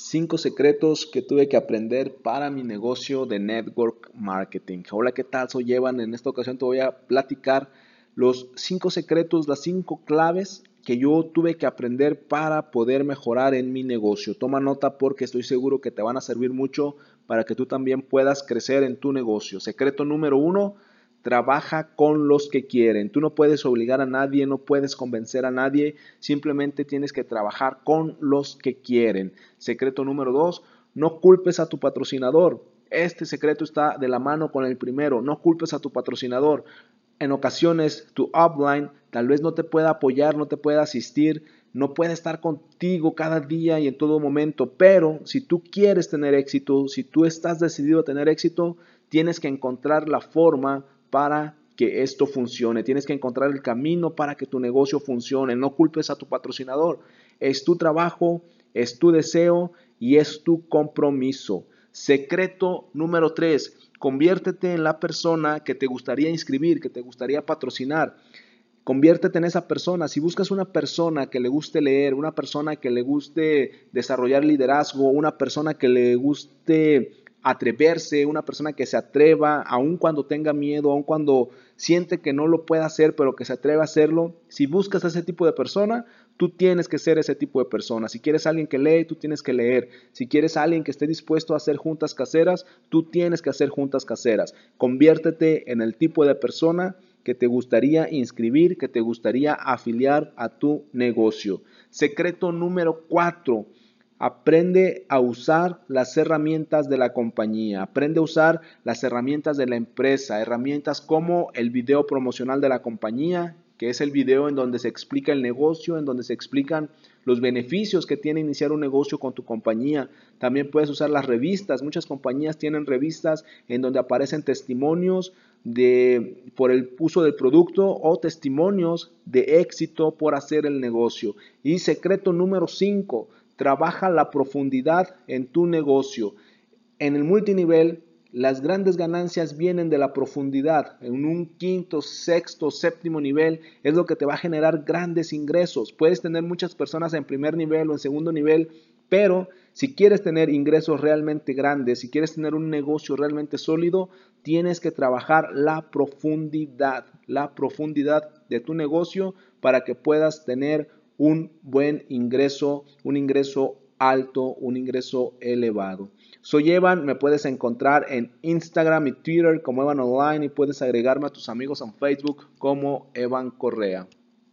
Cinco secretos que tuve que aprender para mi negocio de network marketing. Hola, ¿qué tal? Soy Evan. En esta ocasión te voy a platicar los cinco secretos, las cinco claves que yo tuve que aprender para poder mejorar en mi negocio. Toma nota porque estoy seguro que te van a servir mucho para que tú también puedas crecer en tu negocio. Secreto número uno, Trabaja con los que quieren. Tú no puedes obligar a nadie, no puedes convencer a nadie, simplemente tienes que trabajar con los que quieren. Secreto número dos, no culpes a tu patrocinador. Este secreto está de la mano con el primero, no culpes a tu patrocinador. En ocasiones tu upline tal vez no te pueda apoyar, no te pueda asistir, no puede estar contigo cada día y en todo momento, pero si tú quieres tener éxito, si tú estás decidido a tener éxito, tienes que encontrar la forma para que esto funcione. Tienes que encontrar el camino para que tu negocio funcione. No culpes a tu patrocinador. Es tu trabajo, es tu deseo y es tu compromiso. Secreto número tres. Conviértete en la persona que te gustaría inscribir, que te gustaría patrocinar. Conviértete en esa persona. Si buscas una persona que le guste leer, una persona que le guste desarrollar liderazgo, una persona que le guste atreverse, una persona que se atreva, aun cuando tenga miedo, aun cuando siente que no lo puede hacer, pero que se atreva a hacerlo. Si buscas a ese tipo de persona, tú tienes que ser ese tipo de persona. Si quieres alguien que lee, tú tienes que leer. Si quieres alguien que esté dispuesto a hacer juntas caseras, tú tienes que hacer juntas caseras. Conviértete en el tipo de persona que te gustaría inscribir, que te gustaría afiliar a tu negocio. Secreto número cuatro Aprende a usar las herramientas de la compañía, aprende a usar las herramientas de la empresa, herramientas como el video promocional de la compañía, que es el video en donde se explica el negocio, en donde se explican los beneficios que tiene iniciar un negocio con tu compañía. También puedes usar las revistas. Muchas compañías tienen revistas en donde aparecen testimonios de por el uso del producto o testimonios de éxito por hacer el negocio. Y secreto número 5, trabaja la profundidad en tu negocio. En el multinivel, las grandes ganancias vienen de la profundidad. En un quinto, sexto, séptimo nivel es lo que te va a generar grandes ingresos. Puedes tener muchas personas en primer nivel o en segundo nivel, pero si quieres tener ingresos realmente grandes, si quieres tener un negocio realmente sólido, tienes que trabajar la profundidad, la profundidad de tu negocio para que puedas tener un buen ingreso, un ingreso alto, un ingreso elevado. Soy Evan, me puedes encontrar en Instagram y Twitter como Evan Online y puedes agregarme a tus amigos en Facebook como Evan Correa.